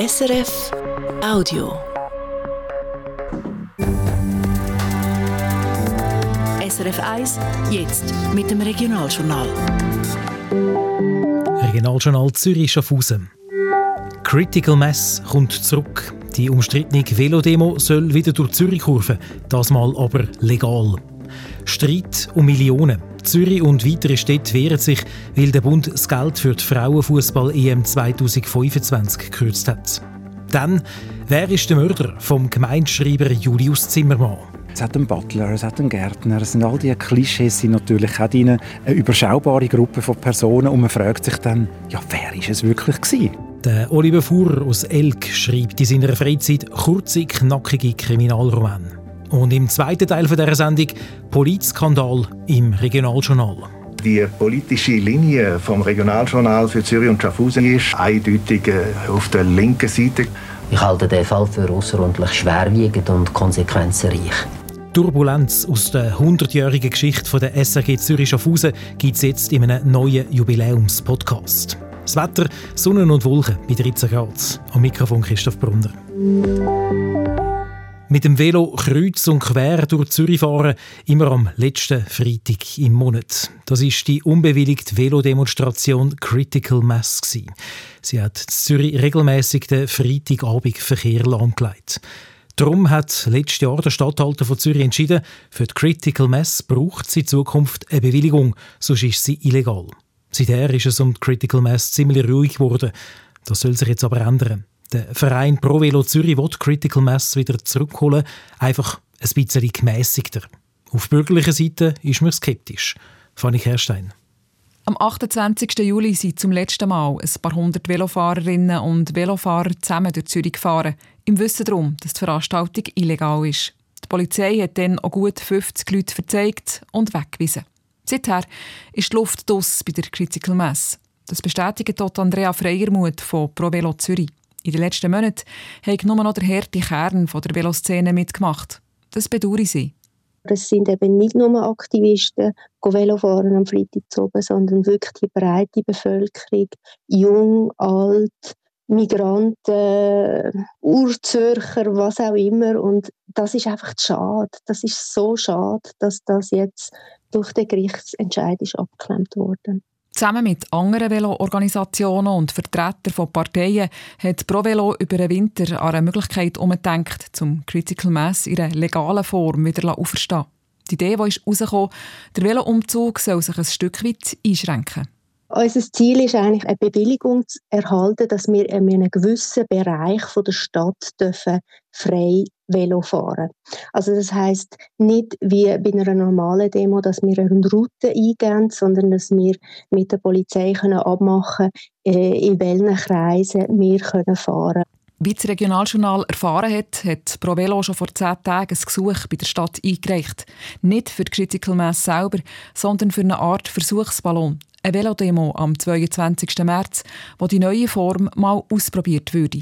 SRF Audio. SRF 1, jetzt mit dem Regionaljournal. Regionaljournal Zürich Schaffhausen. Critical Mass kommt zurück. Die umstrittene Velodemo soll wieder durch Zürich kurven, das mal aber legal. Streit um Millionen. Zürich und weitere Städte wehren sich, weil der Bund das Geld für die Frauenfußball-EM 2025 gekürzt hat. Dann, wer ist der Mörder vom Gemeinschreiber Julius Zimmermann? Es hat einen Butler, es hat einen Gärtner, es sind all diese Klischees sind natürlich auch eine überschaubare Gruppe von Personen und man fragt sich dann, ja, wer ist es wirklich gewesen? Der Oliver Fuhrer aus Elk schreibt in seiner Freizeit kurze, knackige Kriminalromane. Und im zweiten Teil dieser Sendung Polizskandal im Regionaljournal. Die politische Linie vom Regionaljournal für Zürich und Schaffhausen ist eindeutig äh, auf der linken Seite. Ich halte den Fall für außerordentlich schwerwiegend und konsequenzenreich. Turbulenz aus der 100-jährigen Geschichte der SRG Zürich Schaffhausen gibt es jetzt in einem neuen Jubiläumspodcast. Das Wetter, Sonne und Wolken bei 13 Grad. Am Mikrofon Christoph Brunner. Mit dem Velo kreuz und quer durch Zürich fahren, immer am letzten Freitag im Monat. Das ist die unbewilligte Velodemonstration Critical Mass. Sie hat Zürich regelmäßig den Freitagabendverkehr lahmgelegt. Darum hat letztes Jahr der Stadthalter von Zürich entschieden, für die Critical Mass braucht sie in Zukunft eine Bewilligung, sonst ist sie illegal. Seither ist es um die Critical Mass ziemlich ruhig geworden. Das soll sich jetzt aber ändern. Der Verein Pro Velo Zürich will Critical Mass wieder zurückholen, einfach ein bisschen gemäßigter. Auf bürgerlicher Seite ist man skeptisch. Fanny Kerstein. Am 28. Juli sind zum letzten Mal ein paar hundert Velofahrerinnen und Velofahrer zusammen durch Zürich gefahren, im Wissen darum, dass die Veranstaltung illegal ist. Die Polizei hat dann auch gut 50 Leute verzeigt und weggewiesen. Seither ist die Luft dus bei der Critical Mass. Das bestätigt dort Andrea Freiermuth von Pro Velo Zürich. In den letzten Monaten hat nur noch der harte Kern der Veloszene mitgemacht. Das bedauere sie. Es sind eben nicht nur Aktivisten, die Velofahren am Freitag zu oben, sondern wirklich die breite Bevölkerung, jung, alt, Migranten, Urzürcher, was auch immer. Und das ist einfach schade. Das ist so schade, dass das jetzt durch den Gerichtsentscheid ist abgeklemmt worden. Zusammen mit anderen Velo-Organisationen und Vertretern von Parteien hat ProVelo über den Winter an eine Möglichkeit umgedacht, zum Critical Mass in einer legalen Form wieder auferstehen Die Idee, die ist herausgekommen, der Velo-Umzug soll sich ein Stück weit einschränken. Unser Ziel ist eigentlich, eine Bewilligung zu erhalten, dass wir in einem gewissen Bereich der Stadt frei Velo fahren. Also das heißt nicht wie bei einer normalen Demo, dass wir eine Route eingehen, sondern dass wir mit der Polizei können abmachen können, äh, in welchen Kreisen wir können fahren wie das Regionaljournal erfahren hat, hat ProVelo schon vor zehn Tagen ein Gesuch bei der Stadt eingereicht. Nicht für die Mass selber, sondern für eine Art Versuchsballon. Eine Velodemo am 22. März, wo die neue Form mal ausprobiert würde.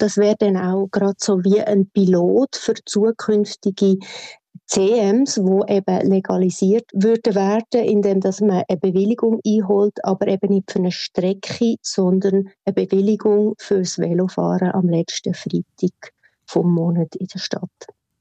Das wäre dann auch gerade so wie ein Pilot für zukünftige CMs, wo eben legalisiert würden werden, indem dass man eine Bewilligung einholt, aber eben nicht für eine Strecke, sondern eine Bewilligung fürs Velofahren am letzten Freitag vom Monat in der Stadt.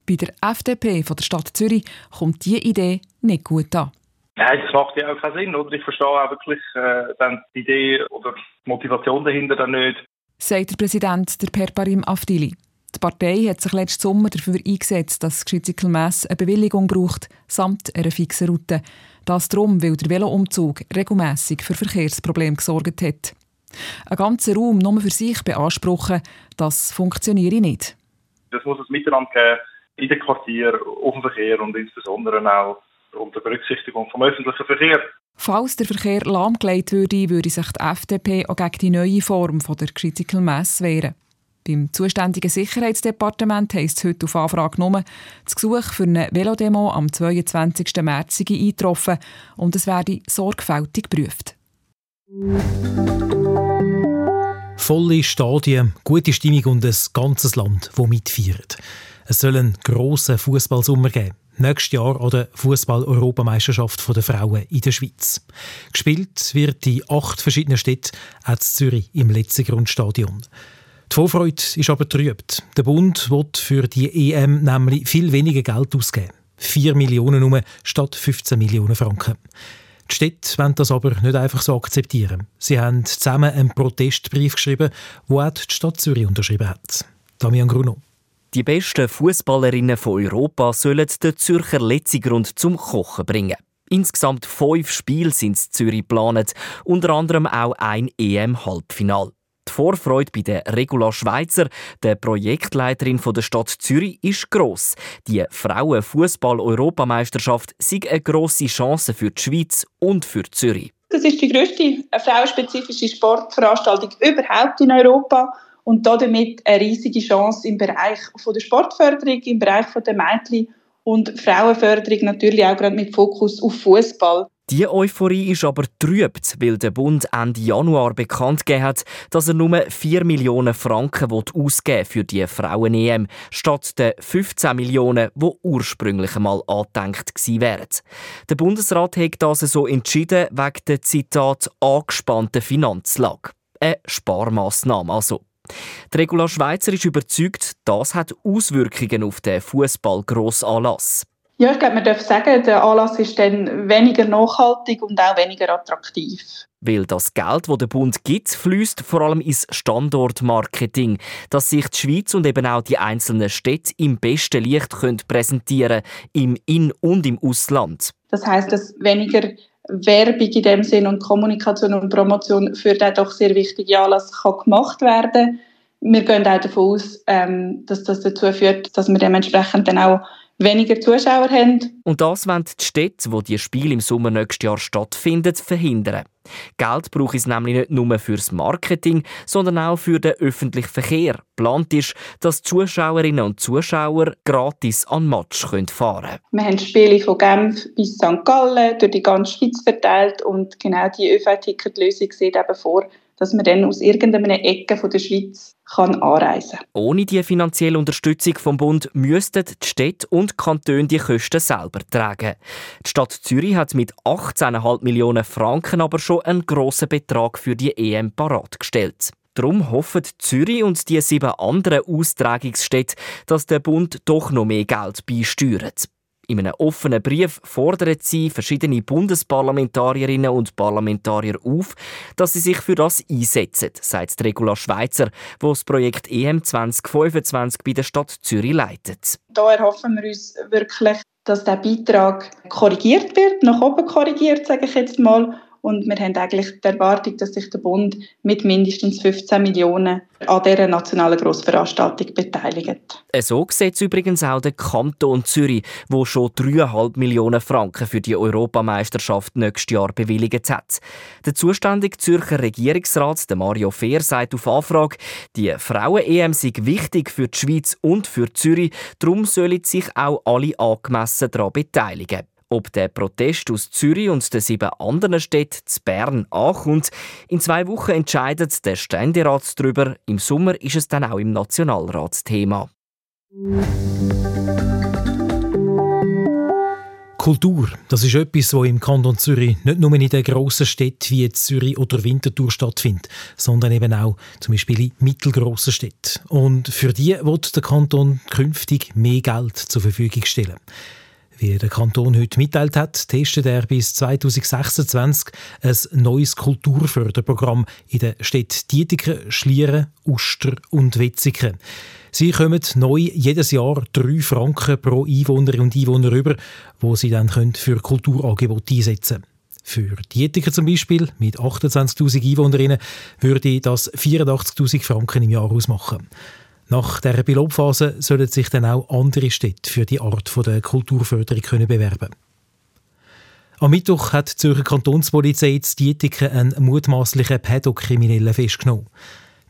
Bei der FDP von der Stadt Zürich kommt diese Idee nicht gut an. Nein, das macht ja auch keinen Sinn, oder? Ich verstehe auch wirklich äh, dann die Idee oder die Motivation dahinter dann nicht. Sagt der Präsident der Perparim Afdili. Die Partei hat sich letzten Sommer dafür eingesetzt, dass Critical Mass eine Bewilligung braucht, samt einer fixen Route. Das darum, weil der Veloumzug regelmässig für Verkehrsprobleme gesorgt hat. Ein ganzer Raum nur für sich beanspruchen, das funktioniere nicht. Das muss ein Miteinander geben in den Quartieren, auf dem Verkehr und insbesondere auch unter Berücksichtigung vom öffentlichen Verkehr. Falls der Verkehr lahmgelegt würde, würde sich die FDP auch gegen die neue Form der Critical Mass wehren. Beim zuständigen Sicherheitsdepartement heisst es heute auf Anfrage genommen, das Gesuch für eine Velodemo am 22. März sei eingetroffen und es werde sorgfältig geprüft. Volle Stadien, gute Stimmung und ein ganzes Land, das mitfeiert. Es soll einen grossen Fußballsommer geben nächstes Jahr an der Fußball-Europameisterschaft der Frauen in der Schweiz. Gespielt wird in acht verschiedenen Städten, auch in Zürich im letzten Grundstadion. Die Vorfreude ist aber trübt. Der Bund will für die EM nämlich viel weniger Geld ausgeben. 4 Millionen nur statt 15 Millionen Franken. Die Städte wollen das aber nicht einfach so akzeptieren. Sie haben zusammen einen Protestbrief geschrieben, wo auch die Stadt Zürich unterschrieben hat. Damian Gruno. Die besten Fußballerinnen von Europa sollen den Zürcher Letzigrund zum Kochen bringen. Insgesamt fünf Spiele sind in Zürich geplant, unter anderem auch ein EM-Halbfinal. Die Vorfreude bei der Regula Schweizer, der Projektleiterin der Stadt Zürich, ist gross. Die Frauenfußball-Europameisterschaft sei eine grosse Chance für die Schweiz und für Zürich. Das ist die grösste frauenspezifische Sportveranstaltung überhaupt in Europa und damit eine riesige Chance im Bereich der Sportförderung, im Bereich der Mädchen und Frauenförderung natürlich auch gerade mit Fokus auf Fußball. Die Euphorie ist aber trübt, weil der Bund Ende Januar bekannt gegeben hat, dass er nur 4 Millionen Franken ausgeben für die Frauen-EM, statt den 15 Millionen, die ursprünglich einmal angedenkt wären. Der Bundesrat hat das so entschieden wegen der Zitat angespannten Finanzlage. Eine Sparmaßnahme also. Die Regula Schweizer ist überzeugt, das hat Auswirkungen auf den Fußball-Grossanlass. Ja, ich glaube, man darf sagen, der Anlass ist dann weniger nachhaltig und auch weniger attraktiv. Weil das Geld, das der Bund gibt, fließt vor allem ins Standortmarketing, dass sich die Schweiz und eben auch die einzelnen Städte im besten Licht können präsentieren im In- und im Ausland. Das heißt, dass weniger Werbung in dem Sinn und Kommunikation und Promotion für den doch sehr wichtigen Anlass kann gemacht werden. Wir gehen auch davon aus, ähm, dass das dazu führt, dass wir dementsprechend dann auch weniger Zuschauer haben. Und das wollen die Städte, wo die Spiele im Sommer nächstes Jahr stattfinden, verhindern. Geld braucht es nämlich nicht nur fürs Marketing, sondern auch für den öffentlichen Verkehr. Plant ist, dass Zuschauerinnen und Zuschauer gratis an Match fahren können. Wir haben Spiele von Genf bis St. Gallen durch die ganze Schweiz verteilt und genau die ÖV-Ticket-Lösung sieht eben vor, dass man dann aus irgendeiner Ecke der Schweiz kann anreisen kann. Ohne die finanzielle Unterstützung vom Bund müssten die Städte und Kantone die Kosten selber tragen. Die Stadt Zürich hat mit 18,5 Millionen Franken aber schon einen grossen Betrag für die EM parat gestellt. Darum hoffen Zürich und die sieben anderen Austragungsstädte, dass der Bund doch noch mehr Geld beisteuert. In einem offenen Brief fordert sie verschiedene Bundesparlamentarierinnen und Parlamentarier auf, dass sie sich für das einsetzen, sagt Regula Schweizer, die das Projekt EM 2025 bei der Stadt Zürich leitet. Da erhoffen wir uns wirklich, dass der Beitrag korrigiert wird, nach oben korrigiert, sage ich jetzt mal, und wir haben eigentlich die Erwartung, dass sich der Bund mit mindestens 15 Millionen an dieser nationalen Grossveranstaltung beteiligt. So sieht es übrigens auch der Kanton Zürich, wo schon 3,5 Millionen Franken für die Europameisterschaft nächstes Jahr bewilligt hat. Der zuständige Zürcher Regierungsrat, Mario Fehr, sagt auf Anfrage, die Frauen-EM sei wichtig für die Schweiz und für Zürich, darum sollen sich auch alle angemessen daran beteiligen. Ob der Protest aus Zürich und den sieben anderen Städten zu Bern ankommt, in zwei Wochen entscheidet der Ständerat darüber. Im Sommer ist es dann auch im Nationalrat Thema. Kultur, das ist etwas, was im Kanton Zürich nicht nur in den grossen Städten wie Zürich oder Winterthur stattfindet, sondern eben auch zum Beispiel in mittelgrossen Städten. Und für die wird der Kanton künftig mehr Geld zur Verfügung stellen. Wie der Kanton heute mitteilt hat, testet er bis 2026 ein neues Kulturförderprogramm in den Städten Dietiken, Schlieren, Uster und Wetzikon. Sie kommen neu jedes Jahr drei Franken pro Einwohner und Einwohner über, wo sie dann für Kulturangebote einsetzen können. Für Dietiker zum Beispiel mit 28.000 Einwohnerinnen würde das 84.000 Franken im Jahr ausmachen. Nach dieser Pilotphase sollen sich dann auch andere Städte für die Art der Kulturförderung können bewerben Am Mittwoch hat die Zürcher Kantonspolizei in Dietiken einen mutmaßlichen Pädokriminellen festgenommen.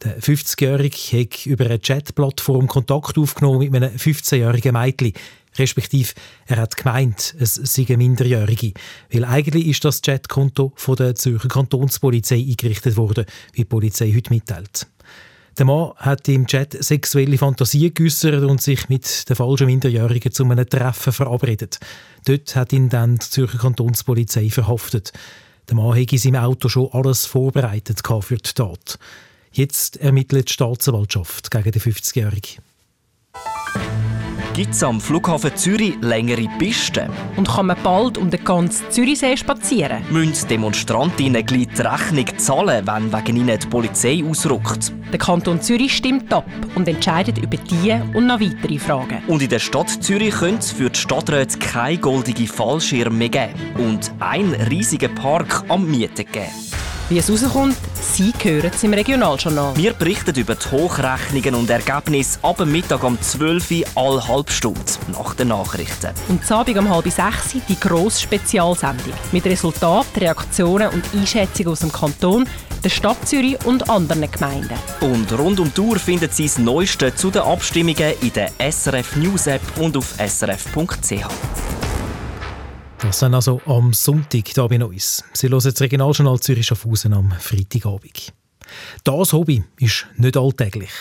Der 50-Jährige hat über eine Chatplattform Kontakt aufgenommen mit einem 15-jährigen Mädchen. Respektive, er hat gemeint, es sei eine Minderjährige. Weil eigentlich ist das Chatkonto von der Zürcher Kantonspolizei eingerichtet worden, wie die Polizei heute mitteilt. Der Mann hat im Chat sexuelle Fantasien geäußert und sich mit der falschen Minderjährigen zu einem Treffen verabredet. Dort hat ihn dann die Zürcher Kantonspolizei verhaftet. Der Mann hatte in seinem Auto schon alles vorbereitet für die Tat. Jetzt ermittelt die Staatsanwaltschaft gegen den 50-Jährigen. Gibt es am Flughafen Zürich längere Pisten? Und kann man bald um den ganzen Zürichsee spazieren? Müssen Demonstrantinnen gleich die Rechnung zahlen, wenn wegen ihnen die Polizei ausrückt? Der Kanton Zürich stimmt ab und entscheidet über diese und noch weitere Fragen. Und in der Stadt Zürich könnte es für die Stadträte keine goldige Fallschirme mehr geben und einen riesigen Park am Mieten geben. Wie es rauskommt, Sie hören es im Regionaljournal. Wir berichten über die Hochrechnungen und Ergebnisse ab Mittag um 12 Uhr alle halbe Stunde nach den Nachrichten. Und zu Abend um halb sechs die grosse Spezialsendung mit Resultaten, Reaktionen und Einschätzungen aus dem Kanton, der Stadt Zürich und anderen Gemeinden. Und rund um die Uhr finden Sie das Neueste zu den Abstimmungen in der SRF News App und auf srf.ch. Das sind also am Sonntag hier bei uns. Sie hören das Regionaljournal Zürich Schaffhausen am Freitagabend. Das Hobby ist nicht alltäglich.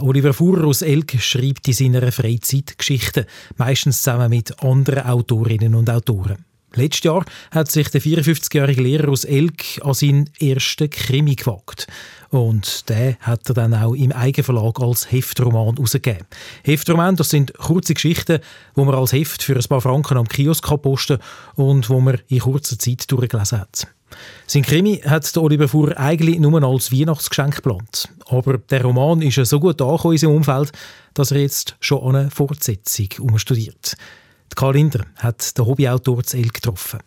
Oliver Fuhrer aus Elk schreibt in seiner Freizeit Geschichten, meistens zusammen mit anderen Autorinnen und Autoren. Letztes Jahr hat sich der 54-jährige Lehrer aus Elk an seinen ersten Krimi gewagt. Und den hat er dann auch im Eigenverlag als Heftroman herausgegeben. Heftroman, das sind kurze Geschichten, wo man als Heft für ein paar Franken am Kiosk posten kann und wo man in kurzer Zeit durchgelesen hat. Sein Krimi hat Oliver Fuhr eigentlich nur als Weihnachtsgeschenk geplant. Aber der Roman ist so gut angekommen in seinem Umfeld, dass er jetzt schon eine Fortsetzung umstudiert. Karl Linder hat den Hobbyautor zu Elk getroffen.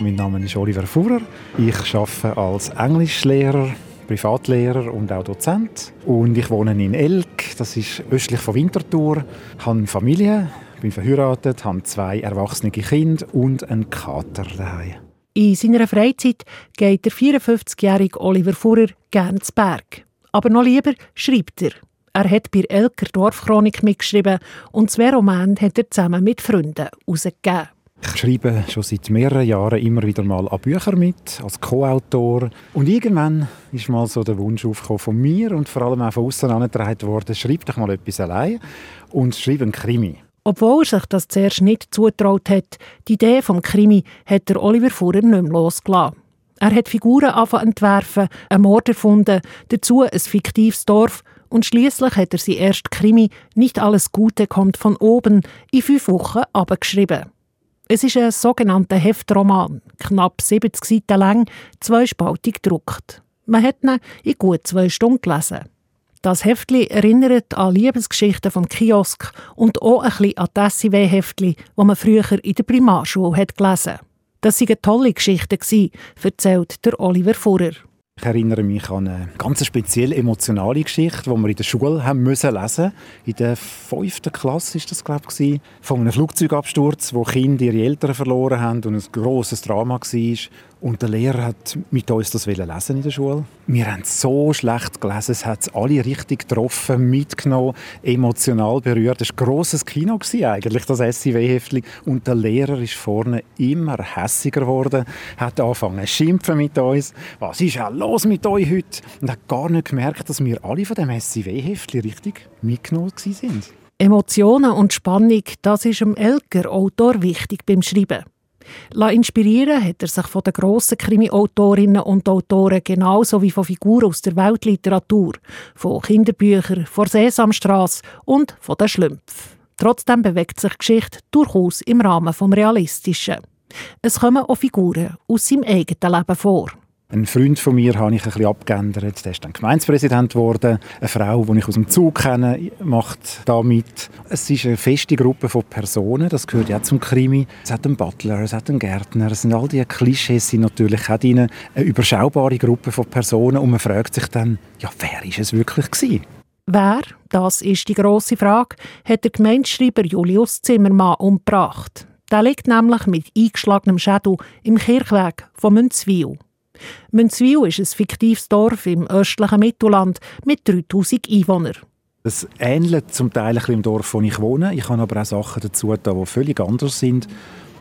Mein Name ist Oliver Fuhrer. Ich arbeite als Englischlehrer, Privatlehrer und auch Dozent. Und ich wohne in Elk, das ist östlich von Winterthur. Ich habe eine Familie, bin verheiratet, habe zwei erwachsene Kinder und einen Kater daheim. In seiner Freizeit geht der 54-jährige Oliver Fuhrer gerne zu Berg. Aber noch lieber schreibt er. Er hat bei Elker Dorfchronik mitgeschrieben und zwei Romane hat er zusammen mit Freunden herausgegeben. Ich schreibe schon seit mehreren Jahren immer wieder mal an Bücher mit, als Co-Autor. Und irgendwann ist mal so der Wunsch aufgekommen von mir und vor allem auch von außen angetragen worden, schreib doch mal etwas allein und schreib einen Krimi. Obwohl er sich das zuerst nicht zutraut hat, die Idee vom Krimi hat der Oliver Fuhrer nicht mehr losgelassen. Er hat Figuren angefangen entwerfen, einen Mord erfunden, dazu ein fiktives Dorf und schließlich hat er sein erst Krimi «Nicht alles Gute kommt von oben» in fünf Wochen abgeschrieben. Es ist ein sogenannter Heftroman, knapp 70 Seiten lang, zweispaltig gedruckt. Man hat ihn in gut zwei Stunden gelesen. Das Heftli erinnert an Liebesgeschichten vom Kiosk und auch ein bisschen an das SIW-Heftli, das man früher in der Primarschule hat gelesen Das waren tolle Geschichten, erzählt der Oliver Fuhrer. Ich erinnere mich an eine ganz spezielle emotionale Geschichte, die wir in der Schule haben müssen lesen. In der fünften Klasse ist das glaube ich von einem Flugzeugabsturz, wo Kinder ihre Eltern verloren haben und ein großes Drama war. Und der Lehrer hat mit uns das lesen in der Schule. Wir haben so schlecht gelesen, es hat alle richtig getroffen, mitgenommen, emotional berührt. Es war ein grosses Kino eigentlich, das SIW-Heftli. Und der Lehrer ist vorne immer hässiger geworden, hat angefangen zu schimpfen mit uns. Was ist auch los mit euch heute? Und hat gar nicht gemerkt, dass wir alle von dem SIW-Heftli richtig mitgenommen sind. Emotionen und Spannung, das ist dem Elker Autor wichtig beim Schreiben. Inspirieren hat er sich von den grossen Krimi-Autorinnen und Autoren genauso wie von Figuren aus der Weltliteratur, von Kinderbüchern, von Sesamstrasse und von den Schlümpfen. Trotzdem bewegt sich die Geschichte durchaus im Rahmen vom Realistischen. Es kommen auch Figuren aus seinem eigenen Leben vor. Ein Freund von mir habe ich ein abgeändert. Der ist dann Gemeindepräsident geworden. Eine Frau, die ich aus dem Zug kenne, macht da mit. Es ist eine feste Gruppe von Personen. Das gehört ja zum Krimi. Es hat einen Butler, es hat einen Gärtner. Es sind all diese Klischees sind natürlich auch. Eine überschaubare Gruppe von Personen. Und man fragt sich dann, ja, wer ist es wirklich gewesen? Wer, das ist die grosse Frage, hat der Gemeindeschreiber Julius Zimmermann umgebracht. Der liegt nämlich mit eingeschlagenem Schädel im Kirchweg von Münzwil. Münzwil ist ein fiktives Dorf im östlichen Mittelland mit 3000 Einwohnern. Es ähnelt zum Teil ein dem Dorf, wo ich wohne. Ich habe aber auch Sachen dazu, die völlig anders sind.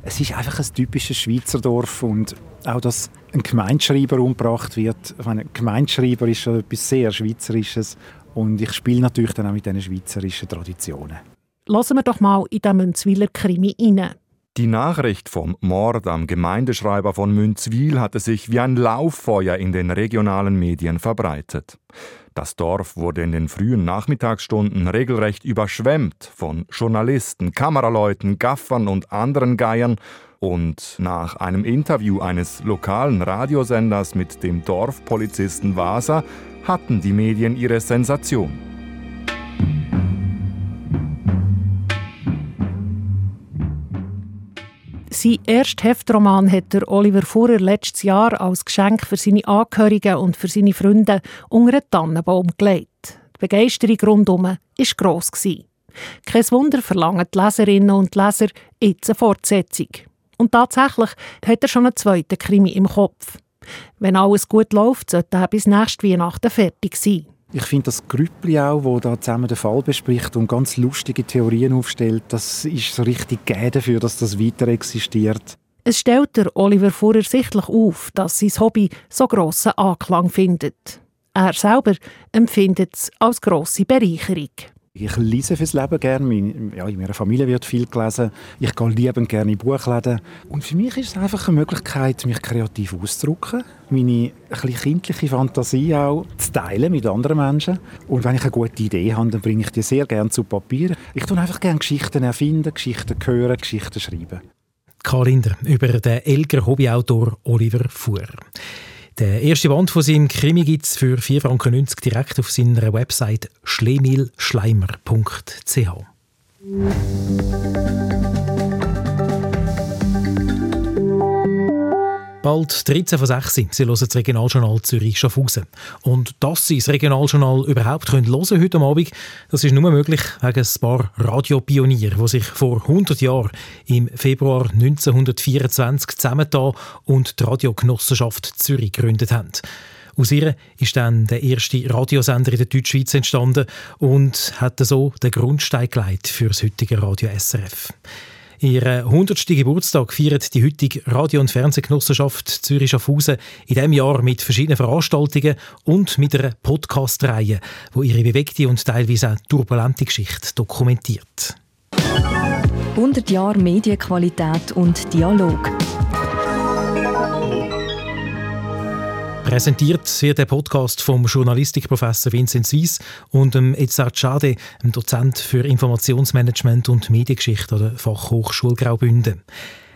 Es ist einfach ein typisches Schweizer Dorf und auch, dass ein Gemeindeschreiber umgebracht wird. Ein Gemeindeschreiber ist schon etwas sehr Schweizerisches und ich spiele natürlich dann auch mit diesen schweizerischen Traditionen. Lassen wir doch mal in den Münzwiler Krimi rein. Die Nachricht vom Mord am Gemeindeschreiber von Münzwil hatte sich wie ein Lauffeuer in den regionalen Medien verbreitet. Das Dorf wurde in den frühen Nachmittagsstunden regelrecht überschwemmt von Journalisten, Kameraleuten, Gaffern und anderen Geiern, und nach einem Interview eines lokalen Radiosenders mit dem Dorfpolizisten Vasa hatten die Medien ihre Sensation. Sein erster Heftroman hat der Oliver Fuhrer letztes Jahr als Geschenk für seine Angehörigen und für seine Freunde unter einen Tannenbaum gelegt. Die Begeisterung rundum war gross. Kein Wunder verlangen die Leserinnen und Leser jetzt eine Fortsetzung. Und tatsächlich hat er schon einen zweiten Krimi im Kopf. Wenn alles gut läuft, sollte er bis nächste Weihnachten fertig sein. Ich finde das Grüppli auch, wo da zusammen den Fall bespricht und ganz lustige Theorien aufstellt, das ist so richtig gegeben dafür, dass das weiter existiert. Es stellt der Oliver Fuhrer sichtlich auf, dass sein Hobby so grossen Anklang findet. Er selber empfindet es als grosse Bereicherung. Ich lese fürs Leben gerne. Ja, in meiner Familie wird viel gelesen. Ich gehe liebend gerne in Buchläden. Und für mich ist es einfach eine Möglichkeit, mich kreativ auszudrücken, meine ein kindliche Fantasie auch zu teilen mit anderen Menschen. Und wenn ich eine gute Idee habe, dann bringe ich die sehr gerne zu Papier. Ich tue einfach gerne Geschichten erfinden, Geschichten hören, Geschichten schreiben. Karl Linder über den Elger Hobbyautor Oliver Fuhr. Der erste Band von seinem Krimi gibt es für 4,90 Franken direkt auf seiner Website schlemilschleimer.ch. Bald 13 von 6 Sie hören das Regionaljournal Zürich-Schaffhausen. Und dass Sie das Regionaljournal überhaupt können hören heute Abend, das ist nur möglich wegen ein paar Radiopionier, die sich vor 100 Jahren im Februar 1924 zusammengetan und die Radiogenossenschaft Zürich gegründet haben. Aus ihr ist dann der erste Radiosender in der Deutschschweiz entstanden und hat so den Grundstein gelegt für das heutige Radio SRF. Ihren 100. Geburtstag feiert die heutige Radio- und Fernsehgenossenschaft Zürich-Schaffhausen in diesem Jahr mit verschiedenen Veranstaltungen und mit einer Podcast-Reihe, die ihre bewegte und teilweise auch turbulente Geschichte dokumentiert. 100 Jahre Medienqualität und Dialog. Präsentiert wird der Podcast vom Journalistikprofessor Vincent Suisse und dem Edzard Schade, dem Dozent für Informationsmanagement und Mediengeschichte an der Fachhochschule Graubünden.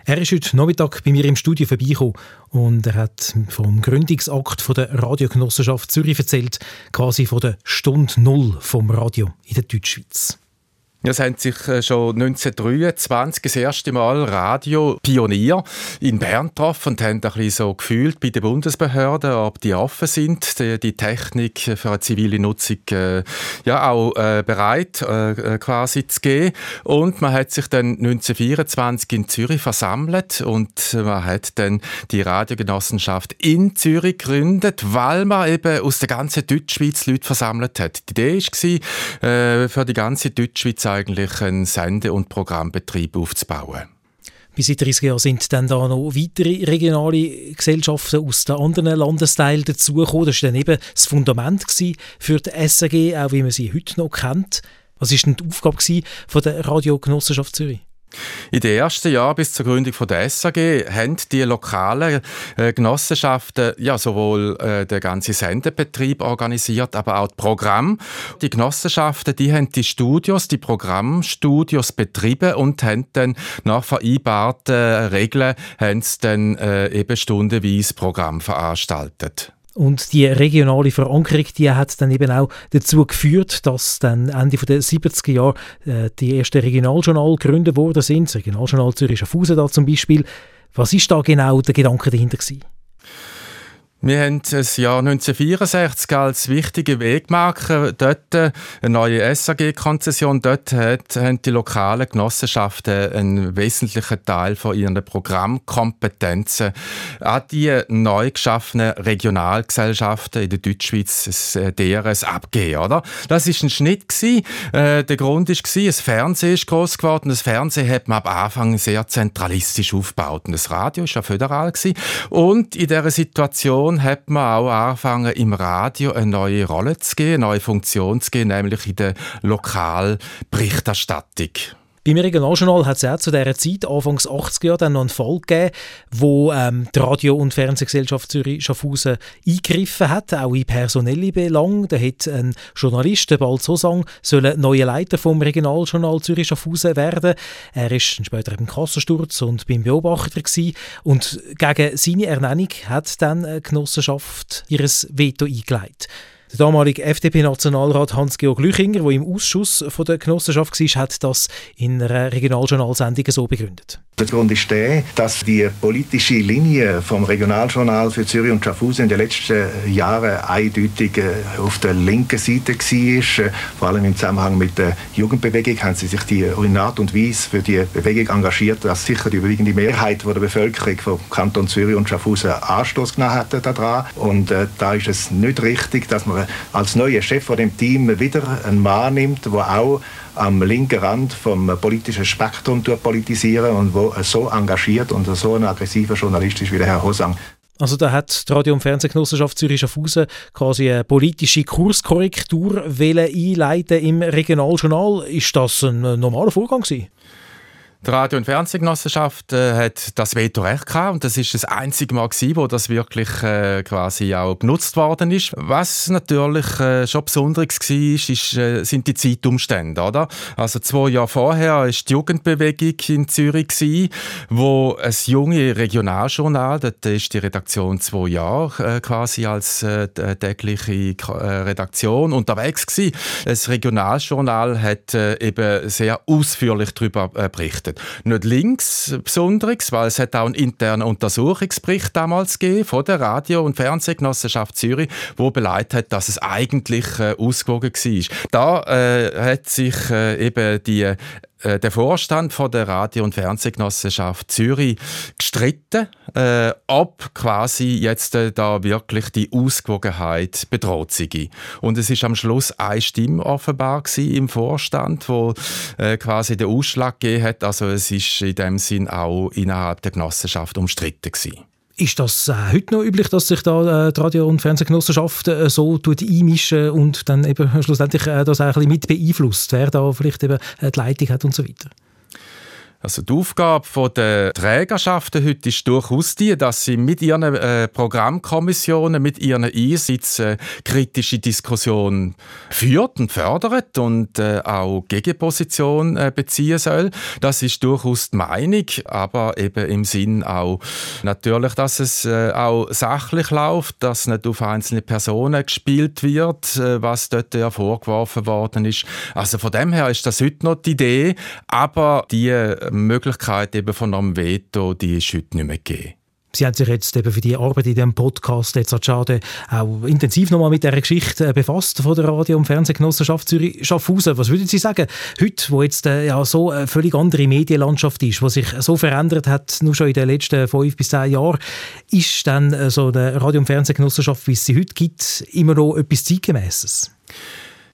Er ist heute Nachmittag bei mir im Studio vorbeigekommen und er hat vom Gründungsakt von der Radiogenossenschaft Zürich erzählt, quasi von der Stunde Null vom Radio in der Deutschschweiz. Es haben sich äh, schon 1923 das erste Mal Radio-Pionier in Bern getroffen und haben ein bisschen so gefühlt bei den Bundesbehörden, ob die offen sind, die, die Technik für eine zivile Nutzung äh, ja auch äh, bereit äh, äh quasi zu geben. Und man hat sich dann 1924 in Zürich versammelt und man hat dann die Radiogenossenschaft in Zürich gegründet, weil man eben aus der ganzen Deutschschweiz Leute versammelt hat. Die Idee war, äh, für die ganze Deutschschweiz eigentlich einen Sende- und Programmbetrieb aufzubauen. Bis seit 30 Jahren sind dann da noch weitere regionale Gesellschaften aus den anderen Landesteilen dazugekommen. Das war dann eben das Fundament für die SAG, auch wie man sie heute noch kennt. Was war denn die Aufgabe von der Radiogenossenschaft Zürich? In den ersten Jahren bis zur Gründung von der SAG haben die lokalen äh, Genossenschaften ja sowohl äh, den ganzen Sendebetrieb organisiert, aber auch das Programm. Die Genossenschaften, die haben die Studios, die Programmstudios betrieben und haben dann nach vereinbarten Regeln haben sie dann äh, eben stundenweise Programm veranstaltet. Und die regionale Verankerung, die hat dann eben auch dazu geführt, dass dann Ende der 70er Jahre äh, die ersten Regionaljournal gegründet worden sind. Das Regionaljournal Zürich Schaffhausen da zum Beispiel. Was ist da genau der Gedanke dahinter gewesen? Wir haben das Jahr 1964 als wichtige Wegmarke dort eine neue SAG-Konzession. Dort haben die lokalen Genossenschaften einen wesentlichen Teil von ihren Programmkompetenzen an die neu geschaffenen Regionalgesellschaften in der Deutschschweiz, äh, DRS, abgegeben. Oder? Das ist ein Schnitt. Gewesen. Äh, der Grund war, das Fernsehen ist groß geworden. Das Fernsehen hat man am Anfang sehr zentralistisch aufgebaut. Das Radio war ja föderal. Gewesen. Und in dieser Situation Situation hat man auch angefangen, im Radio eine neue Rolle zu geben, eine neue Funktion zu geben, nämlich in der Lokalberichterstattung. Beim Regionaljournal hat es auch zu dieser Zeit, Anfangs 80er Jahre, dann noch einen Fall gegeben, wo ähm, die Radio- und Fernsehgesellschaft Zürich-Schaffhausen eingegriffen hat, auch in personelle Belange. Da hat ein Journalist, der Bald Sosang, sollen neuer Leiter vom Regionaljournal Zürich-Schaffhausen werden. Er ist später im Kassensturz und beim Beobachter gewesen. und gegen seine Ernennung hat dann eine Genossenschaft ihres Veto eingeleitet. Der damalige FDP-Nationalrat Hans-Georg Lüchinger, der im Ausschuss von der Genossenschaft war, hat das in einer Regionaljournalsendung so begründet. Der Grund ist der, dass die politische Linie vom Regionaljournal für Zürich und Schaffhausen in den letzten Jahren eindeutig äh, auf der linken Seite war. Äh, vor allem im Zusammenhang mit der Jugendbewegung haben sie sich die in Art und Weise für die Bewegung engagiert, dass sicher die überwiegende Mehrheit der Bevölkerung vom Kanton Zürich und Schaffhausen Anstoß genommen hat daran. Und äh, da ist es nicht richtig, dass man als neuer Chef von dem Team wieder einen Mann nimmt, der auch am linken Rand vom politischen Spektrum politisieren und wo so engagiert und so ein aggressiver Journalist ist wie der Herr Hosang. Also da hat die Radio- und Fernsehgenossenschaft Zürich Schaffhausen quasi eine politische Kurskorrektur einleiten im Regionaljournal. Ist das ein normaler Vorgang gewesen? Die Radio- und Fernsehgenossenschaft äh, hat das Vetorecht gehabt und das ist das einzige Mal gewesen, wo das wirklich äh, quasi auch genutzt worden ist. Was natürlich äh, schon besonderes war, ist, äh, sind die Zeitumstände, oder? Also zwei Jahre vorher ist die Jugendbewegung in Zürich gewesen, wo ein junge Regionaljournal, dort ist die Redaktion zwei Jahre äh, quasi als äh, tägliche Redaktion unterwegs gewesen. Das Regionaljournal hat eben sehr ausführlich darüber berichtet berichtet. Nicht links Besonderes, weil es hat auch einen internen Untersuchungsbericht damals gegeben von der Radio- und Fernsehgenossenschaft Zürich, wo beleidigt hat, dass es eigentlich äh, ausgewogen war. Da äh, hat sich äh, eben die äh, der Vorstand von der Radio- und Fernsehgenossenschaft Zürich gestritten, äh, ob quasi jetzt äh, da wirklich die Ausgewogenheit bedroht sei. Und es ist am Schluss eine Stimme offenbar im Vorstand, wo äh, quasi den Ausschlag gegeben hat. Also es ist in dem Sinn auch innerhalb der Genossenschaft umstritten gewesen. Ist das äh, heute noch üblich, dass sich da äh, die Radio- und Fernsehgenossenschaft äh, so tut einmischen und dann eben schlussendlich äh, das auch ein bisschen mit beeinflusst, wer da vielleicht eben äh, die Leitung hat und so weiter? Also die Aufgabe der Trägerschaften heute ist durchaus die, dass sie mit ihren äh, Programmkommissionen, mit ihren Einsätzen äh, kritische Diskussionen führt und fördert und äh, auch Gegenposition äh, beziehen soll. Das ist durchaus die Meinung, aber eben im Sinn auch natürlich, dass es äh, auch sachlich läuft, dass nicht auf einzelne Personen gespielt wird, äh, was dort ja vorgeworfen worden ist. Also von dem her ist das heute noch die Idee, aber die Möglichkeit eben von einem Veto, die ist heute nicht mehr gegeben. Sie haben sich jetzt eben für die Arbeit in diesem Podcast jetzt schade auch intensiv nochmal mit dieser Geschichte äh, befasst von der Radio- und Fernsehgenossenschaft Zürich-Schaffhausen. Was würden Sie sagen, heute, wo jetzt äh, ja so eine völlig andere Medienlandschaft ist, die sich so verändert hat, nur schon in den letzten fünf bis zehn Jahren, ist dann äh, so eine Radio- und Fernsehgenossenschaft, wie es sie heute gibt, immer noch etwas Zeitgemäßes?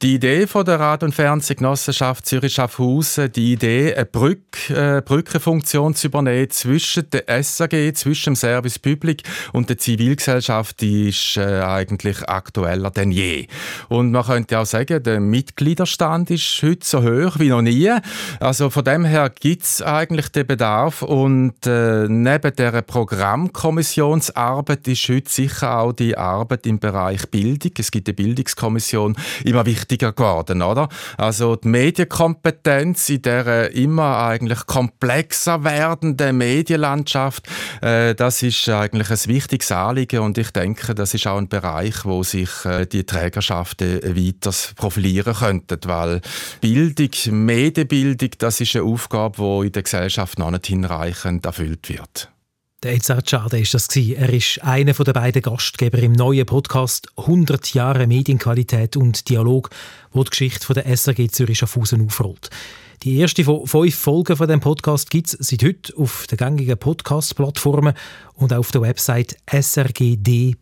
Die Idee von der Radio- und Fernsehgenossenschaft Zürich-Schaffhausen, die Idee, eine Brücke, äh, Brückenfunktion zu übernehmen zwischen der SAG, zwischen dem Service Public und der Zivilgesellschaft, die ist äh, eigentlich aktueller denn je. Und man könnte auch sagen, der Mitgliederstand ist heute so hoch wie noch nie. Also von dem her gibt es eigentlich den Bedarf und äh, neben der Programmkommissionsarbeit ist heute sicher auch die Arbeit im Bereich Bildung. Es gibt eine Bildungskommission immer wichtig wichtiger geworden, oder? Also die Medienkompetenz in der immer eigentlich komplexer werdenden Medienlandschaft, äh, das ist eigentlich ein wichtiges Anliegen und ich denke, das ist auch ein Bereich, wo sich äh, die Trägerschaften weiter profilieren könnten, weil Bildung, Medienbildung, das ist eine Aufgabe, die in der Gesellschaft noch nicht hinreichend erfüllt wird. Der Edzard Schade ist das Er ist einer der beiden Gastgeber im neuen Podcast «100 Jahre Medienqualität und Dialog», wo die Geschichte der SRG Zürich Schaffhausen aufrollt. Die erste von fünf Folgen von dem Podcast gibt es seit heute auf den gängigen Podcast-Plattformen und auf der Website srgd.ch.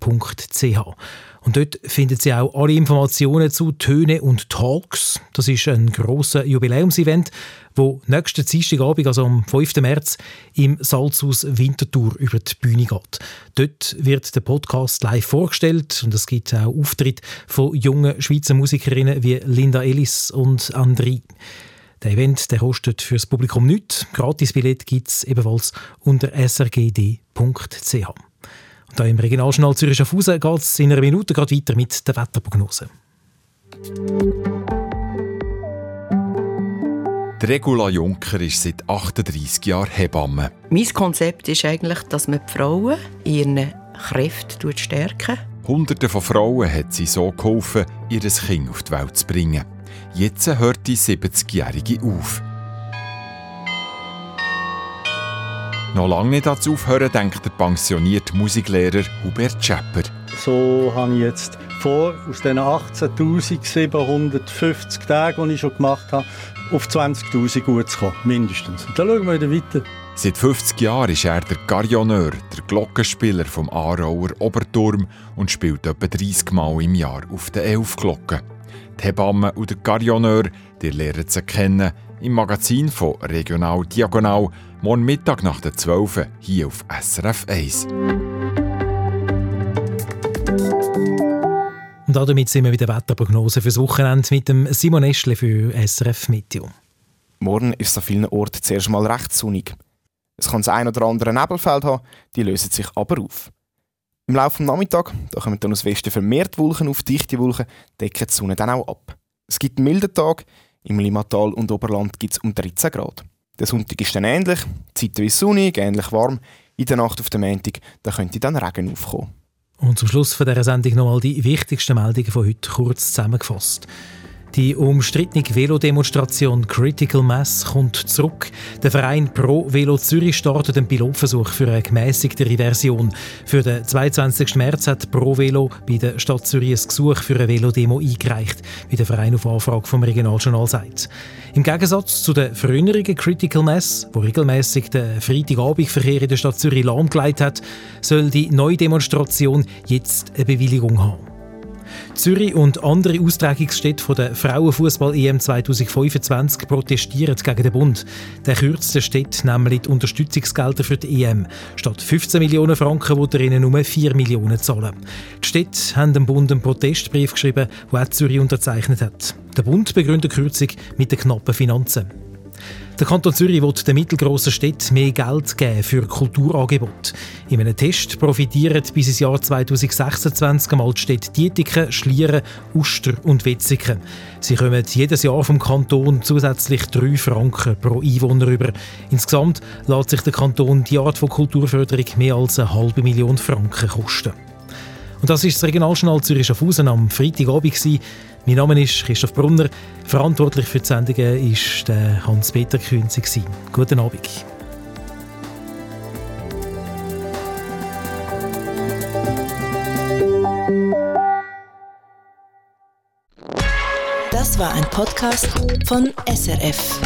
Und dort finden Sie auch alle Informationen zu Töne und Talks. Das ist ein grosser Jubiläumsevent, wo nächsten Dienstagabend, also am 5. März, im Salzhaus Winterthur über die Bühne geht. Dort wird der Podcast live vorgestellt und es gibt auch Auftritte von jungen Schweizer Musikerinnen wie Linda Ellis und Andri. Der Event der kostet für das Publikum nichts. Gratisbillett gibt es ebenfalls unter srgd.ch. Und da im Regionaljournal Zürich Schaffhausen geht es in einer Minute gerade weiter mit der Wetterprognose. Regula Juncker ist seit 38 Jahren Hebamme. Mein Konzept ist eigentlich, dass man die Frauen in ihren Kräften stärken. Hunderte von Frauen hat sie so geholfen, ihr Kind auf die Welt zu bringen. Jetzt hört die 70-Jährige auf. Noch lange nicht dazu aufhören, denkt der pensionierte Musiklehrer Hubert Schepper. So habe ich jetzt vor, aus den 18.750 Tagen, die ich schon gemacht habe, auf 20.000 gut zu kommen, mindestens. Und dann schauen wir wieder weiter. Seit 50 Jahren ist er der Garioneur, der Glockenspieler vom Aarauer Oberturm und spielt etwa 30 Mal im Jahr auf den Elfglocken. Die Hebamme und der Garioneur, die lernen sie kennen im Magazin von Regional Diagonal, morgen Mittag nach der 12 hier auf SRF 1. Und damit sind wir wieder Wetterprognose fürs Wochenende mit dem Simon Eschle für SRF Meteo. Morgen ist es an vielen Orten zuerst mal recht sonnig. Es kann das ein oder andere Nebelfeld haben, die lösen sich aber auf. Im Laufe des Nachmittags da kommen dann aus Westen vermehrt Wolken auf, dichte Wolken decken die Sonne dann auch ab. Es gibt einen milden Tag, im Limmatal und Oberland gibt es um 13 Grad. Der Sonntag ist dann ähnlich, zeitweise sonnig, ähnlich warm. In der Nacht auf dem Montag da könnte dann Regen aufkommen. Und zum Schluss von dieser Sendung nochmal die wichtigsten Meldungen von heute kurz zusammengefasst. Die umstrittene Velodemonstration Critical Mass kommt zurück. Der Verein Pro Velo Zürich startet einen Pilotversuch für eine gemäßigtere Version. Für den 22. März hat Pro Velo bei der Stadt Zürich ein Gesuch für eine Velodemo eingereicht, wie der Verein auf Anfrage vom Regionaljournal sagt. Im Gegensatz zu der früheren Critical Mass, wo regelmäßig den Freitagabendverkehr in der Stadt Zürich lahmgelegt hat, soll die neue Demonstration jetzt eine Bewilligung haben. Zürich und andere Austragungsstädte der Frauenfußball-EM 2025 protestieren gegen den Bund. Der kürzt der nämlich die Unterstützungsgelder für die EM. Statt 15 Millionen Franken will er ihnen nur 4 Millionen zahlen. Die Städte haben dem Bund einen Protestbrief geschrieben, den auch Zürich unterzeichnet hat. Der Bund begründet die Kürzung mit den knappen Finanzen. Der Kanton Zürich will den mittelgroßen Städten mehr Geld geben für Kulturangebote. In einem Test profitieren bis ins Jahr 2026 einmal die Städte Dietiken, Schlieren, Uster und Wetzikon. Sie kommen jedes Jahr vom Kanton zusätzlich 3 Franken pro Einwohner über. Insgesamt lässt sich der Kanton die Art von Kulturförderung mehr als eine halbe Million Franken kosten. Und das ist das Regionaljournal Zürich Schaffhausen am Freitagabend. Mein Name ist Christoph Brunner. Verantwortlich für die Sendungen war Hans-Peter Künzi. Guten Abend. Das war ein Podcast von SRF.